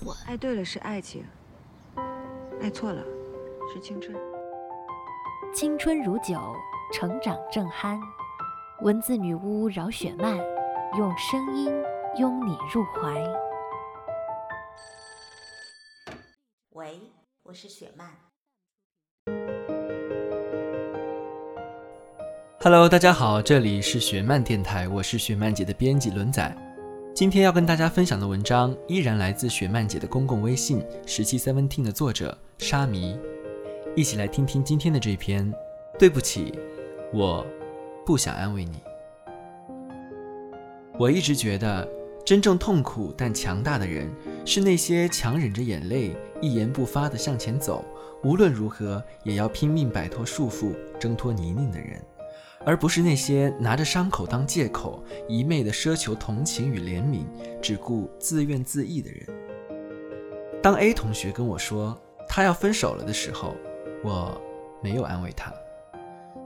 蠢。爱对了是爱情，爱错了是青春。青春如酒，成长正酣。文字女巫饶雪漫，用声音拥你入怀。喂，我是雪漫。Hello，大家好，这里是雪漫电台，我是雪漫姐的编辑轮仔。今天要跟大家分享的文章依然来自雪漫姐的公共微信十七 Seventeen 的作者沙弥。一起来听听今天的这篇。对不起，我不想安慰你。我一直觉得，真正痛苦但强大的人，是那些强忍着眼泪，一言不发地向前走，无论如何也要拼命摆脱束缚，挣脱泥泞的人，而不是那些拿着伤口当借口，一昧地奢求同情与怜悯，只顾自怨自艾的人。当 A 同学跟我说他要分手了的时候，我没有安慰他，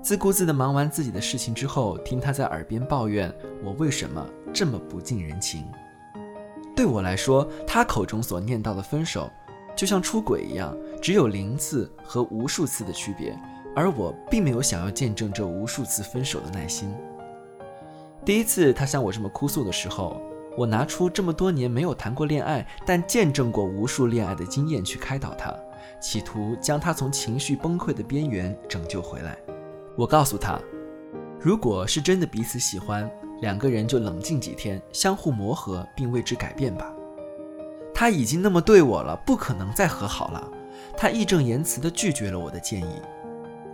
自顾自地忙完自己的事情之后，听他在耳边抱怨我为什么这么不近人情。对我来说，他口中所念到的分手，就像出轨一样，只有零次和无数次的区别，而我并没有想要见证这无数次分手的耐心。第一次他向我这么哭诉的时候，我拿出这么多年没有谈过恋爱，但见证过无数恋爱的经验去开导他。企图将他从情绪崩溃的边缘拯救回来。我告诉他，如果是真的彼此喜欢，两个人就冷静几天，相互磨合并为之改变吧。他已经那么对我了，不可能再和好了。他义正言辞地拒绝了我的建议。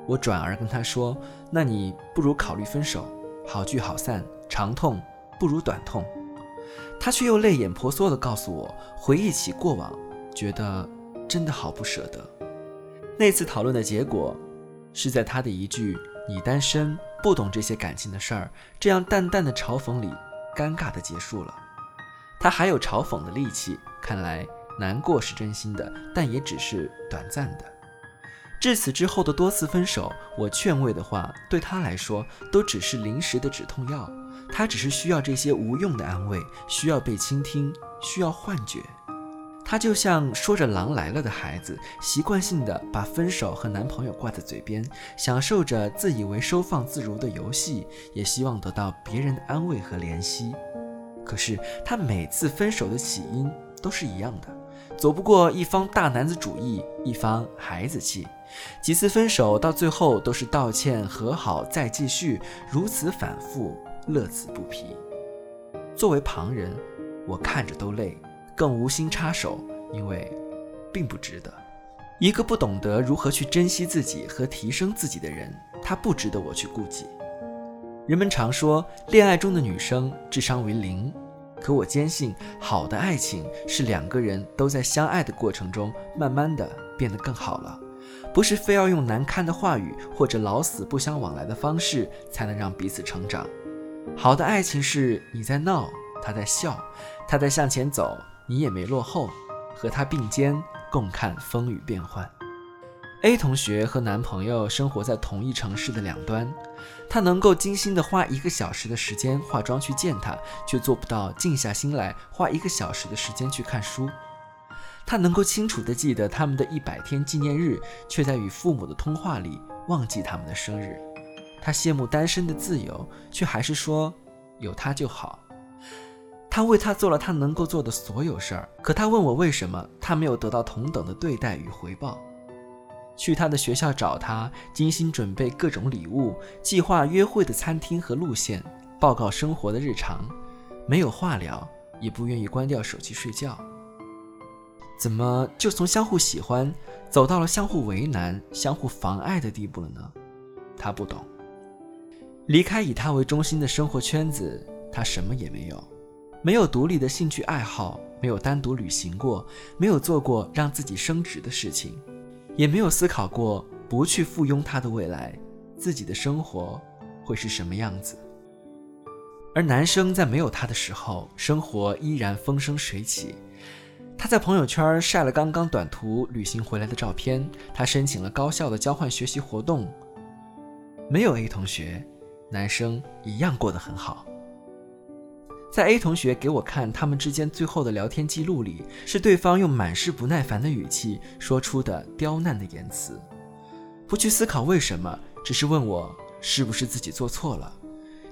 我转而跟他说：“那你不如考虑分手，好聚好散，长痛不如短痛。”他却又泪眼婆娑地告诉我，回忆起过往，觉得。真的好不舍得。那次讨论的结果，是在他的一句“你单身，不懂这些感情的事儿”这样淡淡的嘲讽里，尴尬的结束了。他还有嘲讽的力气，看来难过是真心的，但也只是短暂的。至此之后的多次分手，我劝慰的话，对他来说都只是临时的止痛药。他只是需要这些无用的安慰，需要被倾听，需要幻觉。他就像说着“狼来了”的孩子，习惯性的把分手和男朋友挂在嘴边，享受着自以为收放自如的游戏，也希望得到别人的安慰和怜惜。可是他每次分手的起因都是一样的，走不过一方大男子主义，一方孩子气。几次分手到最后都是道歉、和好再继续，如此反复，乐此不疲。作为旁人，我看着都累。更无心插手，因为并不值得。一个不懂得如何去珍惜自己和提升自己的人，他不值得我去顾及。人们常说恋爱中的女生智商为零，可我坚信，好的爱情是两个人都在相爱的过程中，慢慢的变得更好了，不是非要用难堪的话语或者老死不相往来的方式才能让彼此成长。好的爱情是你在闹，他在笑，他在向前走。你也没落后，和他并肩共看风雨变幻。A 同学和男朋友生活在同一城市的两端，她能够精心的花一个小时的时间化妆去见他，却做不到静下心来花一个小时的时间去看书。她能够清楚的记得他们的一百天纪念日，却在与父母的通话里忘记他们的生日。她羡慕单身的自由，却还是说有他就好。他为他做了他能够做的所有事儿，可他问我为什么他没有得到同等的对待与回报。去他的学校找他，精心准备各种礼物，计划约会的餐厅和路线，报告生活的日常，没有话聊，也不愿意关掉手机睡觉。怎么就从相互喜欢走到了相互为难、相互妨碍的地步了呢？他不懂。离开以他为中心的生活圈子，他什么也没有。没有独立的兴趣爱好，没有单独旅行过，没有做过让自己升职的事情，也没有思考过不去附庸他的未来，自己的生活会是什么样子。而男生在没有他的时候，生活依然风生水起。他在朋友圈晒了刚刚短途旅行回来的照片，他申请了高校的交换学习活动。没有 A 同学，男生一样过得很好。在 A 同学给我看他们之间最后的聊天记录里，是对方用满是不耐烦的语气说出的刁难的言辞，不去思考为什么，只是问我是不是自己做错了，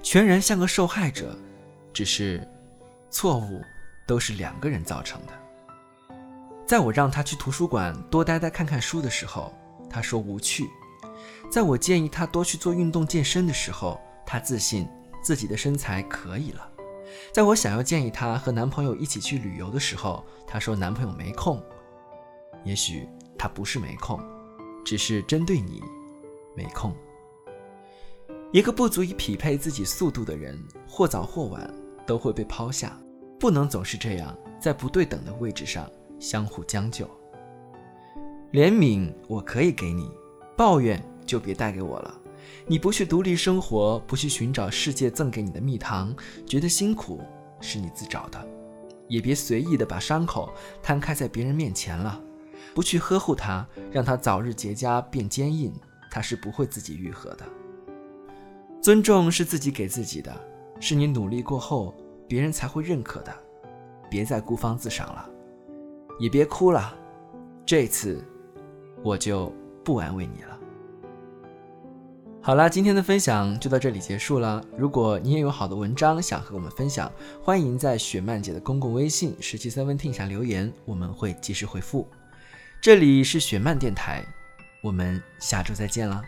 全然像个受害者。只是，错误都是两个人造成的。在我让他去图书馆多呆呆看看书的时候，他说无趣；在我建议他多去做运动健身的时候，他自信自己的身材可以了。在我想要建议她和男朋友一起去旅游的时候，她说男朋友没空。也许他不是没空，只是针对你没空。一个不足以匹配自己速度的人，或早或晚都会被抛下。不能总是这样，在不对等的位置上相互将就。怜悯我可以给你，抱怨就别带给我了。你不去独立生活，不去寻找世界赠给你的蜜糖，觉得辛苦是你自找的，也别随意的把伤口摊开在别人面前了。不去呵护它，让它早日结痂变坚硬，它是不会自己愈合的。尊重是自己给自己的，是你努力过后别人才会认可的。别再孤芳自赏了，也别哭了，这次我就不安慰你了。好啦，今天的分享就到这里结束了。如果你也有好的文章想和我们分享，欢迎在雪漫姐的公共微信十七 seventeen 下留言，我们会及时回复。这里是雪漫电台，我们下周再见啦。